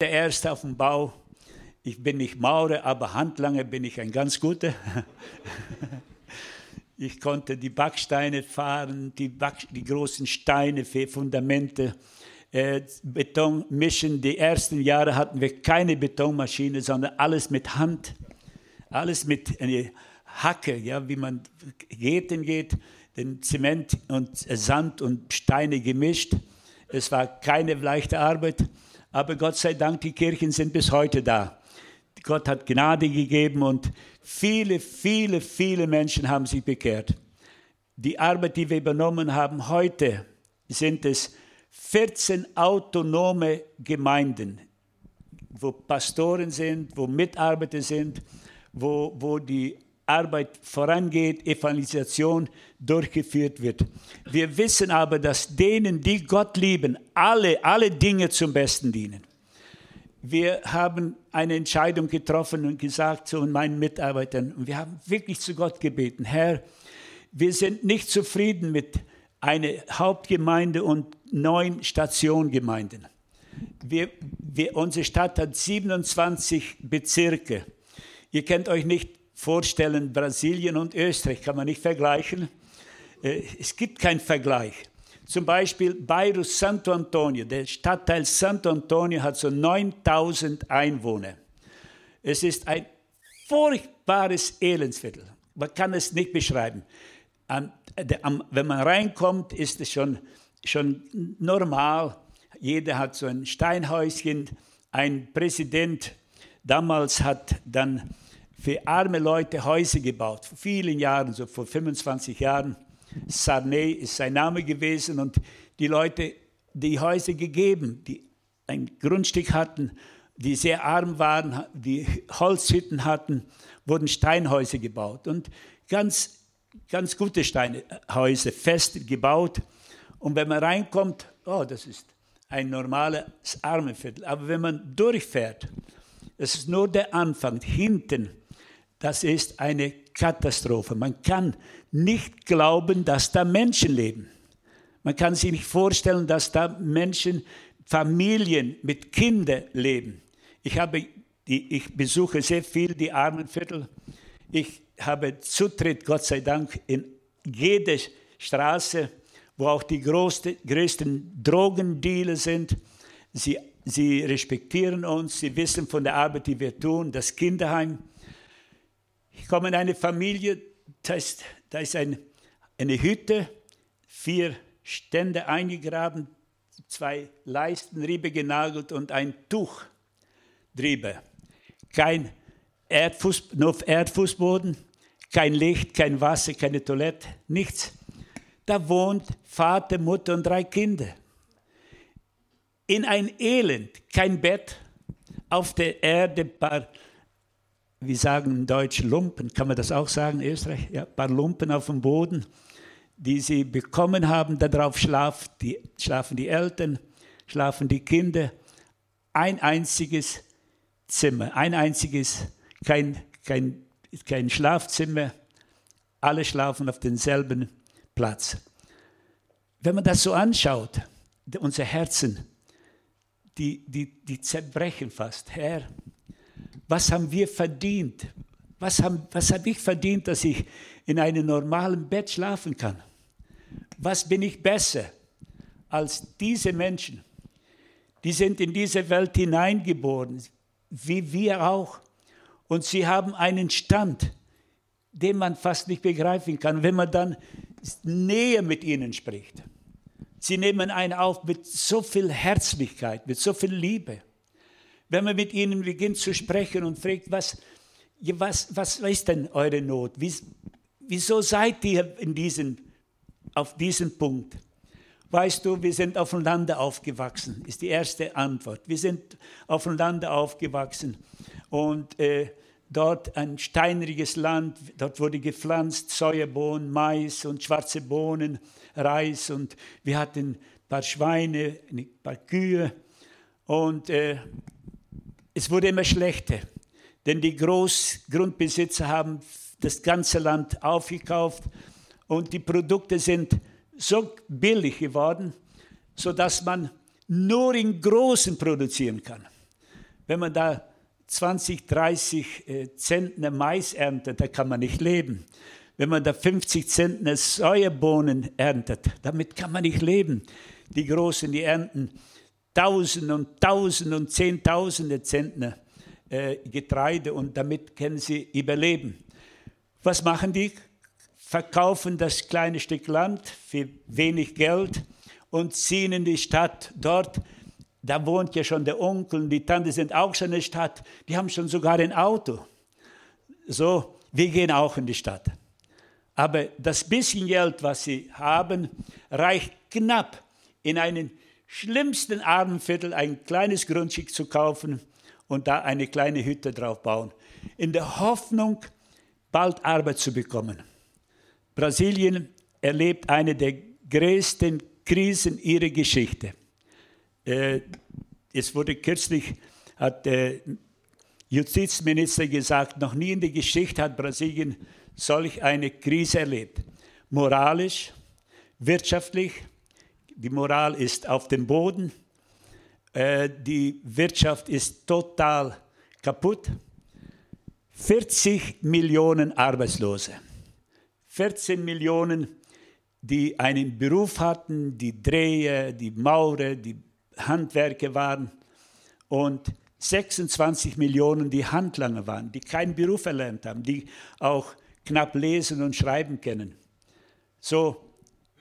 der Erste auf dem Bau. Ich bin nicht Maurer, aber Handlanger bin ich ein ganz guter. Ich konnte die Backsteine fahren, die, Back, die großen Steine für Fundamente, äh, Beton mischen. Die ersten Jahre hatten wir keine Betonmaschine, sondern alles mit Hand, alles mit einer Hacke, ja, wie man Geten geht, den Zement und Sand und Steine gemischt. Es war keine leichte Arbeit, aber Gott sei Dank, die Kirchen sind bis heute da. Gott hat Gnade gegeben und viele, viele, viele Menschen haben sich bekehrt. Die Arbeit, die wir übernommen haben heute, sind es 14 autonome Gemeinden, wo Pastoren sind, wo Mitarbeiter sind, wo, wo die Arbeit vorangeht, Evangelisation durchgeführt wird. Wir wissen aber, dass denen, die Gott lieben, alle, alle Dinge zum Besten dienen wir haben eine Entscheidung getroffen und gesagt zu meinen Mitarbeitern, und wir haben wirklich zu Gott gebeten, Herr, wir sind nicht zufrieden mit einer Hauptgemeinde und neun Stationgemeinden. Wir, wir, unsere Stadt hat 27 Bezirke. Ihr könnt euch nicht vorstellen, Brasilien und Österreich kann man nicht vergleichen. Äh, es gibt keinen Vergleich. Zum Beispiel Bairro Santo Antonio, der Stadtteil Santo Antonio hat so 9000 Einwohner. Es ist ein furchtbares Elendsviertel. Man kann es nicht beschreiben. Wenn man reinkommt, ist es schon, schon normal. Jeder hat so ein Steinhäuschen. Ein Präsident damals hat dann für arme Leute Häuser gebaut, vor vielen Jahren, so vor 25 Jahren. Sarney ist sein Name gewesen und die Leute, die Häuser gegeben, die ein Grundstück hatten, die sehr arm waren, die Holzhütten hatten, wurden Steinhäuser gebaut und ganz, ganz gute Steinhäuser, fest gebaut. Und wenn man reinkommt, oh, das ist ein normales Armenviertel. Aber wenn man durchfährt, das ist nur der Anfang. Hinten, das ist eine Katastrophe. Man kann nicht glauben, dass da Menschen leben. Man kann sich nicht vorstellen, dass da Menschen, Familien mit Kindern leben. Ich, habe ich besuche sehr viel die Armenviertel. Ich habe Zutritt, Gott sei Dank, in jede Straße, wo auch die größte, größten Drogendealer sind. Sie, sie respektieren uns, sie wissen von der Arbeit, die wir tun, das Kinderheim. Ich komme in eine Familie, das ist da ist ein, eine Hütte, vier Stände eingegraben, zwei Leisten Riebe genagelt und ein Tuch drüber. Kein Erdfuß, nur Erdfußboden, kein Licht, kein Wasser, keine Toilette, nichts. Da wohnt Vater, Mutter und drei Kinder. In ein Elend, kein Bett, auf der Erde ein paar wir sagen in Deutsch Lumpen, kann man das auch sagen in Österreich? Ja, ein paar Lumpen auf dem Boden, die sie bekommen haben, darauf schlafen die, schlafen die Eltern, schlafen die Kinder. Ein einziges Zimmer, ein einziges, kein, kein, kein Schlafzimmer, alle schlafen auf denselben Platz. Wenn man das so anschaut, unser Herzen, die, die, die zerbrechen fast. Herr, was haben wir verdient? Was habe was hab ich verdient, dass ich in einem normalen Bett schlafen kann? Was bin ich besser als diese Menschen? Die sind in diese Welt hineingeboren, wie wir auch. Und sie haben einen Stand, den man fast nicht begreifen kann, wenn man dann näher mit ihnen spricht. Sie nehmen einen auf mit so viel Herzlichkeit, mit so viel Liebe. Wenn man mit ihnen beginnt zu sprechen und fragt, was, was, was ist denn eure Not? Wie, wieso seid ihr in diesen, auf diesem Punkt? Weißt du, wir sind auf dem Lande aufgewachsen, ist die erste Antwort. Wir sind auf dem Lande aufgewachsen und äh, dort ein steinriges Land, dort wurde gepflanzt Säuerbohnen, Mais und schwarze Bohnen, Reis und wir hatten ein paar Schweine, ein paar Kühe und äh, es wurde immer schlechter, denn die Großgrundbesitzer haben das ganze Land aufgekauft und die Produkte sind so billig geworden, sodass man nur in Großen produzieren kann. wenn man da 20, 30 äh, Zentner Mais erntet, da kann man nicht leben. Wenn man da 50 Zentner Säuerbohnen erntet, damit kann man nicht leben. Die Großen, die ernten Tausende und Tausende und Zehntausende Zentner äh, Getreide und damit können sie überleben. Was machen die? Verkaufen das kleine Stück Land für wenig Geld und ziehen in die Stadt. Dort da wohnt ja schon der Onkel und die Tante sind auch schon in der Stadt. Die haben schon sogar ein Auto. So, wir gehen auch in die Stadt. Aber das bisschen Geld, was sie haben, reicht knapp in einen schlimmsten Armenviertel ein kleines Grundstück zu kaufen und da eine kleine Hütte drauf bauen, in der Hoffnung, bald Arbeit zu bekommen. Brasilien erlebt eine der größten Krisen ihrer Geschichte. Äh, es wurde kürzlich, hat der Justizminister gesagt, noch nie in der Geschichte hat Brasilien solch eine Krise erlebt. Moralisch, wirtschaftlich, die Moral ist auf dem Boden, äh, die Wirtschaft ist total kaputt. 40 Millionen Arbeitslose, 14 Millionen, die einen Beruf hatten, die Dreher, die Maurer, die Handwerker waren und 26 Millionen, die Handlanger waren, die keinen Beruf erlernt haben, die auch knapp lesen und schreiben können. So,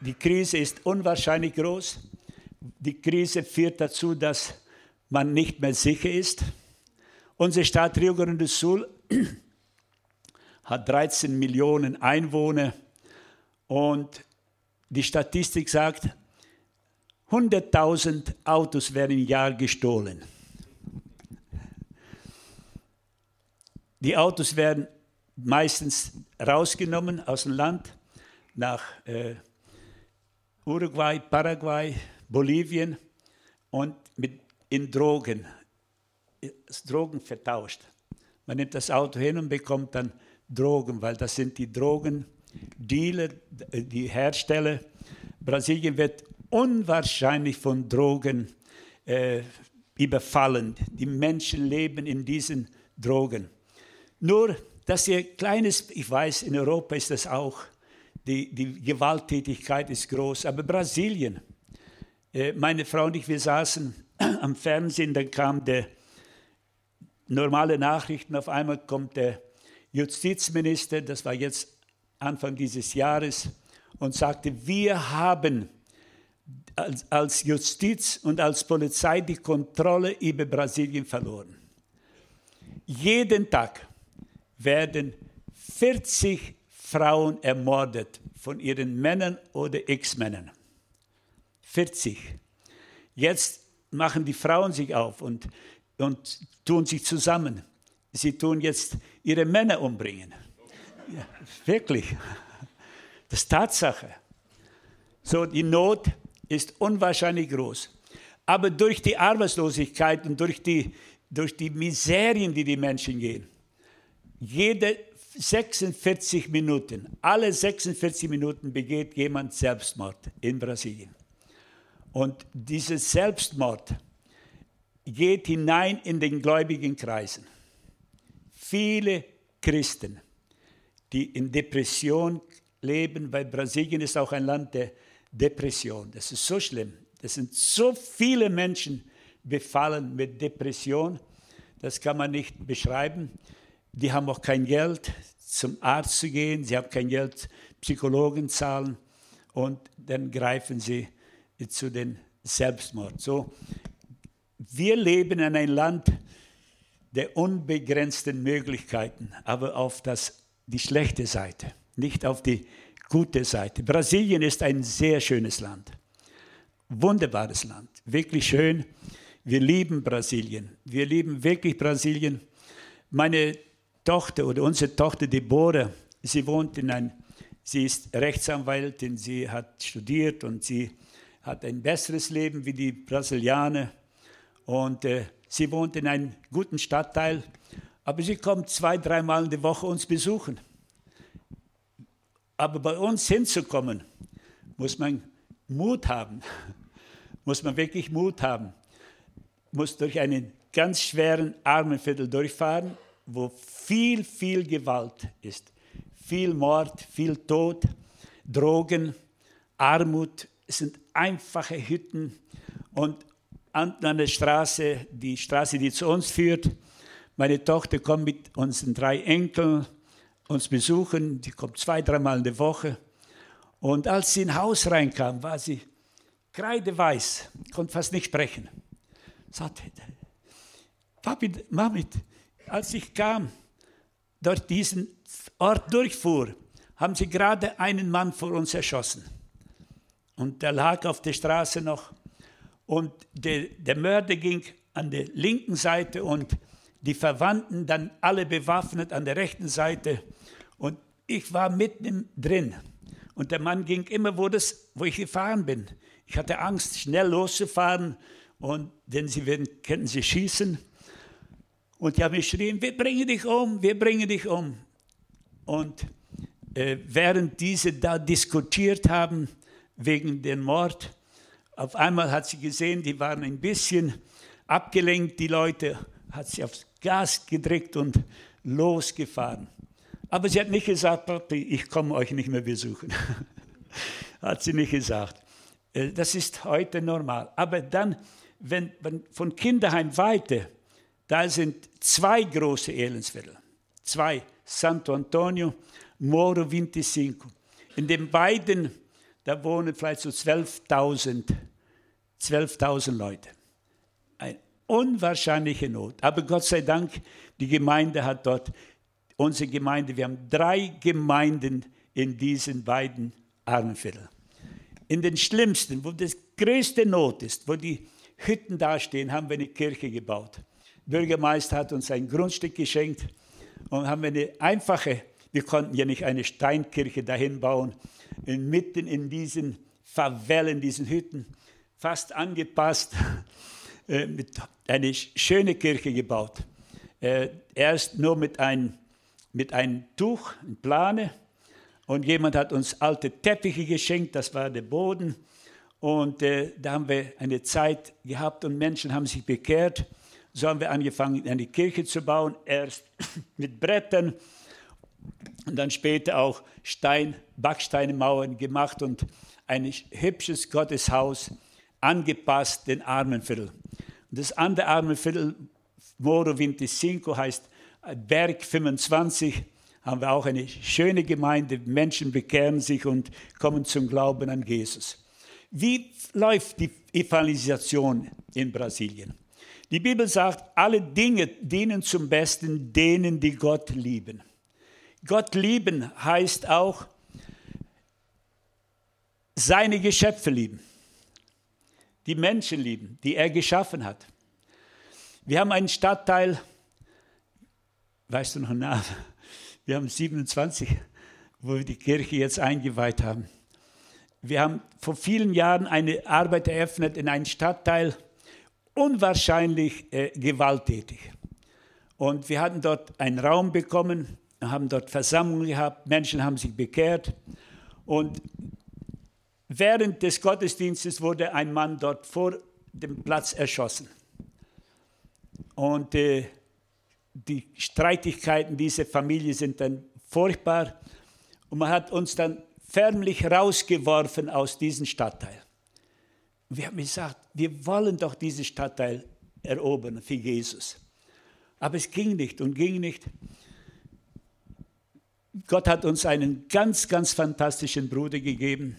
die Krise ist unwahrscheinlich groß. Die Krise führt dazu, dass man nicht mehr sicher ist. Unsere Stadt Rio Grande do Sul hat 13 Millionen Einwohner und die Statistik sagt, 100.000 Autos werden im Jahr gestohlen. Die Autos werden meistens rausgenommen aus dem Land nach äh, Uruguay, Paraguay, Bolivien und mit, in Drogen, Drogen vertauscht. Man nimmt das Auto hin und bekommt dann Drogen, weil das sind die Drogendealer, die Hersteller. Brasilien wird unwahrscheinlich von Drogen äh, überfallen. Die Menschen leben in diesen Drogen. Nur, dass ihr kleines, ich weiß, in Europa ist das auch, die, die Gewalttätigkeit ist groß, aber Brasilien, äh, meine Frau und ich, wir saßen am Fernsehen, dann kam der normale Nachrichten, auf einmal kommt der Justizminister, das war jetzt Anfang dieses Jahres, und sagte, wir haben als, als Justiz und als Polizei die Kontrolle über Brasilien verloren. Jeden Tag werden 40 Frauen ermordet von ihren Männern oder Ex-Männern. 40. Jetzt machen die Frauen sich auf und, und tun sich zusammen. Sie tun jetzt ihre Männer umbringen. Ja, wirklich. Das ist Tatsache. So, die Not ist unwahrscheinlich groß. Aber durch die Arbeitslosigkeit und durch die, durch die Miserien, die die Menschen gehen, jede 46 Minuten, alle 46 Minuten begeht jemand Selbstmord in Brasilien. Und dieser Selbstmord geht hinein in den gläubigen Kreisen. Viele Christen, die in Depression leben, weil Brasilien ist auch ein Land der Depression. Das ist so schlimm. Es sind so viele Menschen befallen mit Depression. Das kann man nicht beschreiben. Die haben auch kein Geld, zum Arzt zu gehen. Sie haben kein Geld, Psychologen zahlen. Und dann greifen sie zu den Selbstmord. So, wir leben in einem Land der unbegrenzten Möglichkeiten, aber auf das, die schlechte Seite, nicht auf die gute Seite. Brasilien ist ein sehr schönes Land. Wunderbares Land. Wirklich schön. Wir lieben Brasilien. Wir lieben wirklich Brasilien. Meine Tochter oder unsere Tochter Deborah, sie wohnt in ein, sie ist Rechtsanwältin, sie hat studiert und sie hat ein besseres Leben wie die Brasilianer. Und äh, sie wohnt in einem guten Stadtteil, aber sie kommt zwei, dreimal in der Woche uns besuchen. Aber bei uns hinzukommen, muss man Mut haben, muss man wirklich Mut haben, muss durch einen ganz schweren Armenviertel durchfahren, wo viel, viel Gewalt ist. Viel Mord, viel Tod, Drogen, Armut. Es sind einfache Hütten. Und an der Straße, die Straße, die zu uns führt, meine Tochter kommt mit unseren drei Enkeln uns besuchen. Die kommt zwei, dreimal in der Woche. Und als sie ins Haus reinkam, war sie kreideweiß, konnte fast nicht sprechen. Sagte, Papi, Mami, als ich kam, durch diesen Ort durchfuhr, haben sie gerade einen Mann vor uns erschossen. Und der lag auf der Straße noch. Und der, der Mörder ging an der linken Seite und die Verwandten dann alle bewaffnet an der rechten Seite. Und ich war mitten drin. Und der Mann ging immer, wo, das, wo ich gefahren bin. Ich hatte Angst, schnell loszufahren, und, denn sie werden, könnten sie schießen. Und die haben geschrien, wir bringen dich um, wir bringen dich um. Und äh, während diese da diskutiert haben wegen dem Mord, auf einmal hat sie gesehen, die waren ein bisschen abgelenkt, die Leute, hat sie aufs Gas gedrückt und losgefahren. Aber sie hat nicht gesagt, ich komme euch nicht mehr besuchen. hat sie nicht gesagt. Äh, das ist heute normal. Aber dann, wenn, wenn von Kinderheim weiter, da sind zwei große Elendsviertel. Zwei, Santo Antonio, Moro 25. In den beiden, da wohnen vielleicht so 12.000 12 Leute. Eine unwahrscheinliche Not. Aber Gott sei Dank, die Gemeinde hat dort, unsere Gemeinde, wir haben drei Gemeinden in diesen beiden Armenvierteln. In den schlimmsten, wo das größte Not ist, wo die Hütten dastehen, haben wir eine Kirche gebaut. Bürgermeister hat uns ein Grundstück geschenkt und haben eine einfache, wir konnten ja nicht eine Steinkirche dahin bauen, mitten in diesen Favellen, diesen Hütten, fast angepasst, äh, mit eine schöne Kirche gebaut. Äh, erst nur mit einem mit einem Tuch, ein Plane, und jemand hat uns alte Teppiche geschenkt, das war der Boden. Und äh, da haben wir eine Zeit gehabt und Menschen haben sich bekehrt. So haben wir angefangen, eine Kirche zu bauen, erst mit Brettern und dann später auch Stein, Backsteinmauern gemacht und ein hübsches Gotteshaus angepasst den Armenviertel. Und das andere Armenviertel, Moro 25, heißt Berg 25, haben wir auch eine schöne Gemeinde. Menschen bekehren sich und kommen zum Glauben an Jesus. Wie läuft die Evangelisation in Brasilien? Die Bibel sagt, alle Dinge dienen zum Besten denen, die Gott lieben. Gott lieben heißt auch seine Geschöpfe lieben, die Menschen lieben, die er geschaffen hat. Wir haben einen Stadtteil, weißt du noch nach? Wir haben 27, wo wir die Kirche jetzt eingeweiht haben. Wir haben vor vielen Jahren eine Arbeit eröffnet in einem Stadtteil, unwahrscheinlich äh, gewalttätig. Und wir hatten dort einen Raum bekommen, haben dort Versammlungen gehabt, Menschen haben sich bekehrt. Und während des Gottesdienstes wurde ein Mann dort vor dem Platz erschossen. Und äh, die Streitigkeiten dieser Familie sind dann furchtbar. Und man hat uns dann förmlich rausgeworfen aus diesem Stadtteil. Wir haben gesagt, wir wollen doch diesen Stadtteil erobern für Jesus. Aber es ging nicht und ging nicht. Gott hat uns einen ganz, ganz fantastischen Bruder gegeben,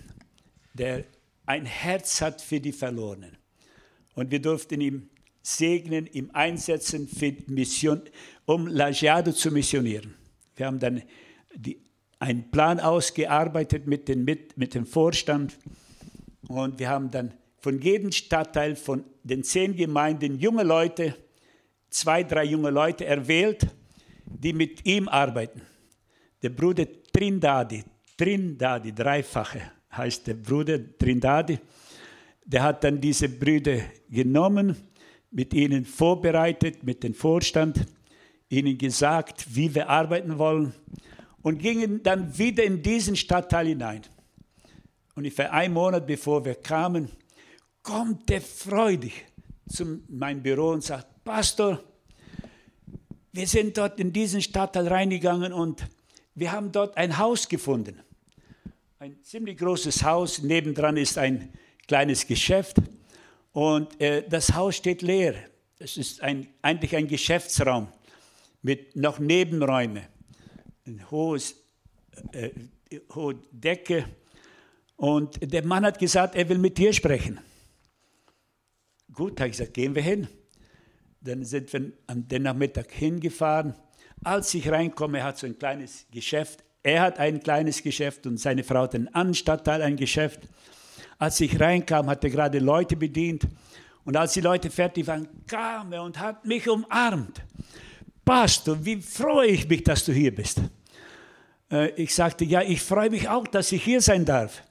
der ein Herz hat für die Verlorenen. Und wir durften ihm segnen, ihm einsetzen, für Mission, um Lagiado zu missionieren. Wir haben dann die, einen Plan ausgearbeitet mit, den, mit, mit dem Vorstand und wir haben dann von jedem Stadtteil, von den zehn Gemeinden junge Leute, zwei, drei junge Leute erwählt, die mit ihm arbeiten. Der Bruder Trindadi, Trindadi, dreifache heißt der Bruder Trindadi, der hat dann diese Brüder genommen mit ihnen vorbereitet, mit dem Vorstand, ihnen gesagt, wie wir arbeiten wollen und gingen dann wieder in diesen Stadtteil hinein. Ungefähr einen Monat bevor wir kamen, kommt er freudig zu meinem Büro und sagt, Pastor, wir sind dort in diesen Stadtteil reingegangen und wir haben dort ein Haus gefunden. Ein ziemlich großes Haus, nebendran ist ein kleines Geschäft und äh, das Haus steht leer. Es ist ein, eigentlich ein Geschäftsraum mit noch Nebenräumen. Ein hohes, äh, hohe Decke. Und der Mann hat gesagt, er will mit dir sprechen. Gut, habe ich gesagt, gehen wir hin. Dann sind wir am Nachmittag hingefahren. Als ich reinkomme, hat so ein kleines Geschäft. Er hat ein kleines Geschäft und seine Frau hat einen Stadtteil ein Geschäft. Als ich reinkam, hat er gerade Leute bedient. Und als die Leute fertig waren, kam er und hat mich umarmt. Pastor, wie freue ich mich, dass du hier bist. Äh, ich sagte, ja, ich freue mich auch, dass ich hier sein darf.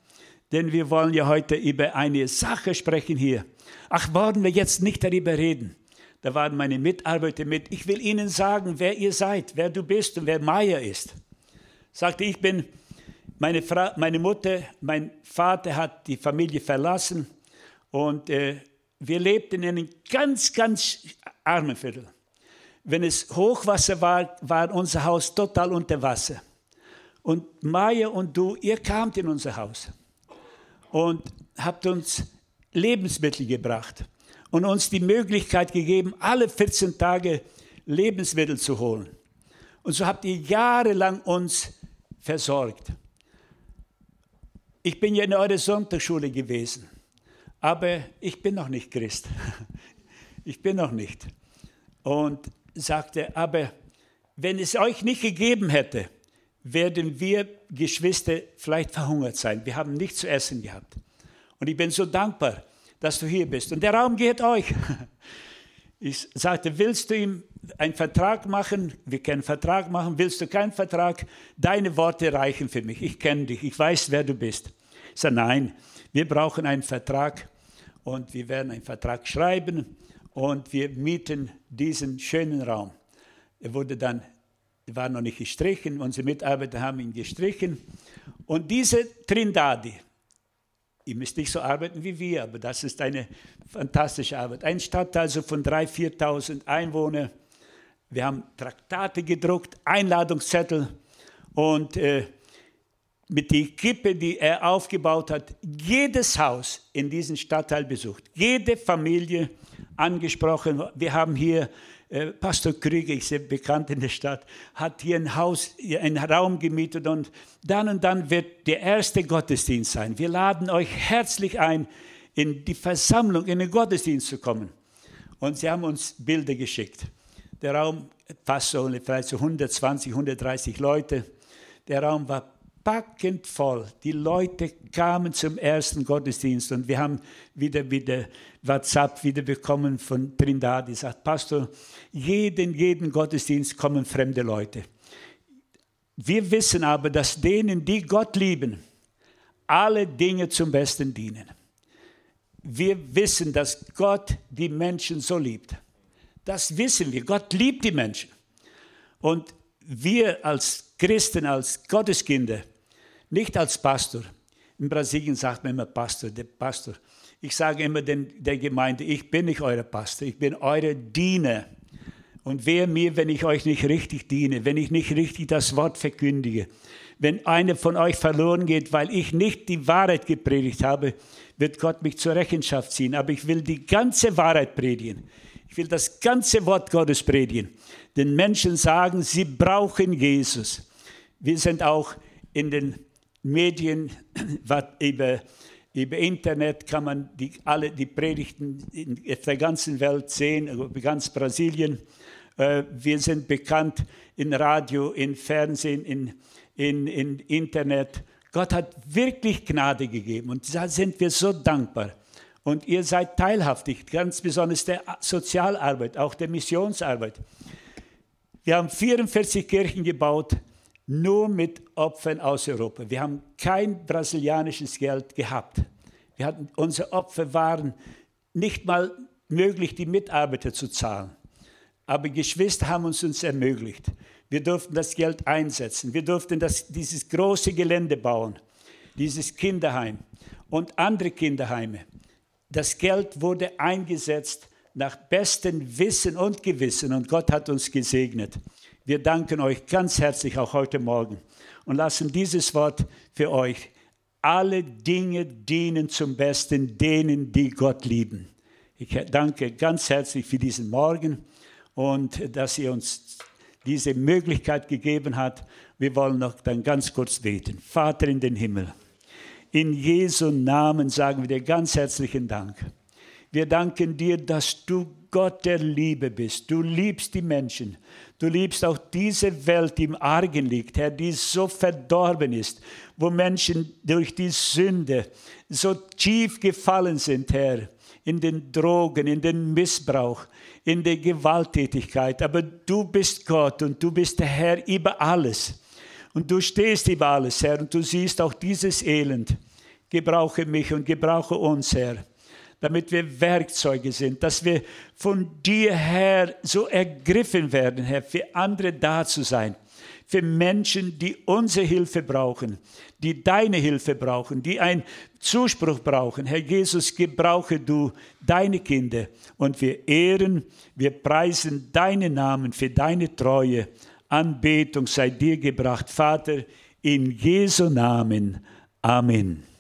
Denn wir wollen ja heute über eine Sache sprechen hier. Ach, wollen wir jetzt nicht darüber reden? Da waren meine Mitarbeiter mit. Ich will Ihnen sagen, wer ihr seid, wer du bist und wer Maya ist. Sagte, ich bin meine, Frau, meine Mutter, mein Vater hat die Familie verlassen und äh, wir lebten in einem ganz, ganz armen Viertel. Wenn es Hochwasser war, war unser Haus total unter Wasser. Und Maya und du, ihr kamt in unser Haus und habt uns Lebensmittel gebracht und uns die Möglichkeit gegeben, alle 14 Tage Lebensmittel zu holen. Und so habt ihr jahrelang uns versorgt. Ich bin ja in eurer Sonntagsschule gewesen, aber ich bin noch nicht Christ. Ich bin noch nicht. Und sagte, aber wenn es euch nicht gegeben hätte, werden wir Geschwister vielleicht verhungert sein. Wir haben nichts zu essen gehabt. Und ich bin so dankbar, dass du hier bist. Und der Raum geht euch. Ich sagte, willst du ihm einen Vertrag machen? Wir können einen Vertrag machen. Willst du keinen Vertrag? Deine Worte reichen für mich. Ich kenne dich. Ich weiß, wer du bist. Ich sage, nein, wir brauchen einen Vertrag und wir werden einen Vertrag schreiben und wir mieten diesen schönen Raum. Er wurde dann, war noch nicht gestrichen, unsere Mitarbeiter haben ihn gestrichen. Und diese Trindadi, Ihr müsst nicht so arbeiten wie wir, aber das ist eine fantastische Arbeit. Ein Stadtteil so von 3.000, 4.000 Einwohnern. Wir haben Traktate gedruckt, Einladungszettel und äh, mit der Kippe, die er aufgebaut hat, jedes Haus in diesem Stadtteil besucht, jede Familie angesprochen. Wir haben hier äh, Pastor Krüger, ich sehe bekannt in der Stadt, hat hier ein Haus, einen Raum gemietet und dann und dann wird der erste Gottesdienst sein. Wir laden euch herzlich ein, in die Versammlung, in den Gottesdienst zu kommen. Und sie haben uns Bilder geschickt. Der Raum fast so vielleicht so 120, 130 Leute. Der Raum war packend voll. Die Leute kamen zum ersten Gottesdienst und wir haben wieder, wieder WhatsApp wieder bekommen von Trindade, die sagt, Pastor, jeden, jeden Gottesdienst kommen fremde Leute. Wir wissen aber, dass denen, die Gott lieben, alle Dinge zum Besten dienen. Wir wissen, dass Gott die Menschen so liebt. Das wissen wir. Gott liebt die Menschen. Und wir als Christen, als Gotteskinder, nicht als Pastor. In Brasilien sagt man immer Pastor, der Pastor. Ich sage immer den, der Gemeinde, ich bin nicht euer Pastor, ich bin euer Diener. Und wer mir, wenn ich euch nicht richtig diene, wenn ich nicht richtig das Wort verkündige, wenn einer von euch verloren geht, weil ich nicht die Wahrheit gepredigt habe, wird Gott mich zur Rechenschaft ziehen. Aber ich will die ganze Wahrheit predigen. Ich will das ganze Wort Gottes predigen. Den Menschen sagen, sie brauchen Jesus. Wir sind auch in den Medien, über, über Internet kann man die, alle die Predigten in der ganzen Welt sehen, über ganz Brasilien. Äh, wir sind bekannt in Radio, in Fernsehen, in, in, in Internet. Gott hat wirklich Gnade gegeben und da sind wir so dankbar. Und ihr seid teilhaftig, ganz besonders der Sozialarbeit, auch der Missionsarbeit. Wir haben 44 Kirchen gebaut, nur mit Opfern aus Europa. Wir haben kein brasilianisches Geld gehabt. Wir hatten, unsere Opfer waren nicht mal möglich, die Mitarbeiter zu zahlen. Aber Geschwister haben uns uns ermöglicht. Wir durften das Geld einsetzen. Wir durften das, dieses große Gelände bauen, dieses Kinderheim und andere Kinderheime. Das Geld wurde eingesetzt nach bestem Wissen und Gewissen und Gott hat uns gesegnet. Wir danken euch ganz herzlich auch heute Morgen und lassen dieses Wort für euch. Alle Dinge dienen zum Besten denen, die Gott lieben. Ich danke ganz herzlich für diesen Morgen und dass ihr uns diese Möglichkeit gegeben habt. Wir wollen noch dann ganz kurz beten. Vater in den Himmel, in Jesu Namen sagen wir dir ganz herzlichen Dank. Wir danken dir, dass du Gott der Liebe bist. Du liebst die Menschen. Du liebst auch diese Welt, die im Argen liegt, Herr, die so verdorben ist, wo Menschen durch die Sünde so tief gefallen sind, Herr, in den Drogen, in den Missbrauch, in der Gewalttätigkeit. Aber du bist Gott und du bist der Herr über alles. Und du stehst über alles, Herr, und du siehst auch dieses Elend. Gebrauche mich und gebrauche uns, Herr damit wir Werkzeuge sind, dass wir von dir, Herr, so ergriffen werden, Herr, für andere da zu sein, für Menschen, die unsere Hilfe brauchen, die deine Hilfe brauchen, die einen Zuspruch brauchen. Herr Jesus, gebrauche du deine Kinder und wir ehren, wir preisen deinen Namen für deine Treue. Anbetung sei dir gebracht, Vater, in Jesu Namen. Amen.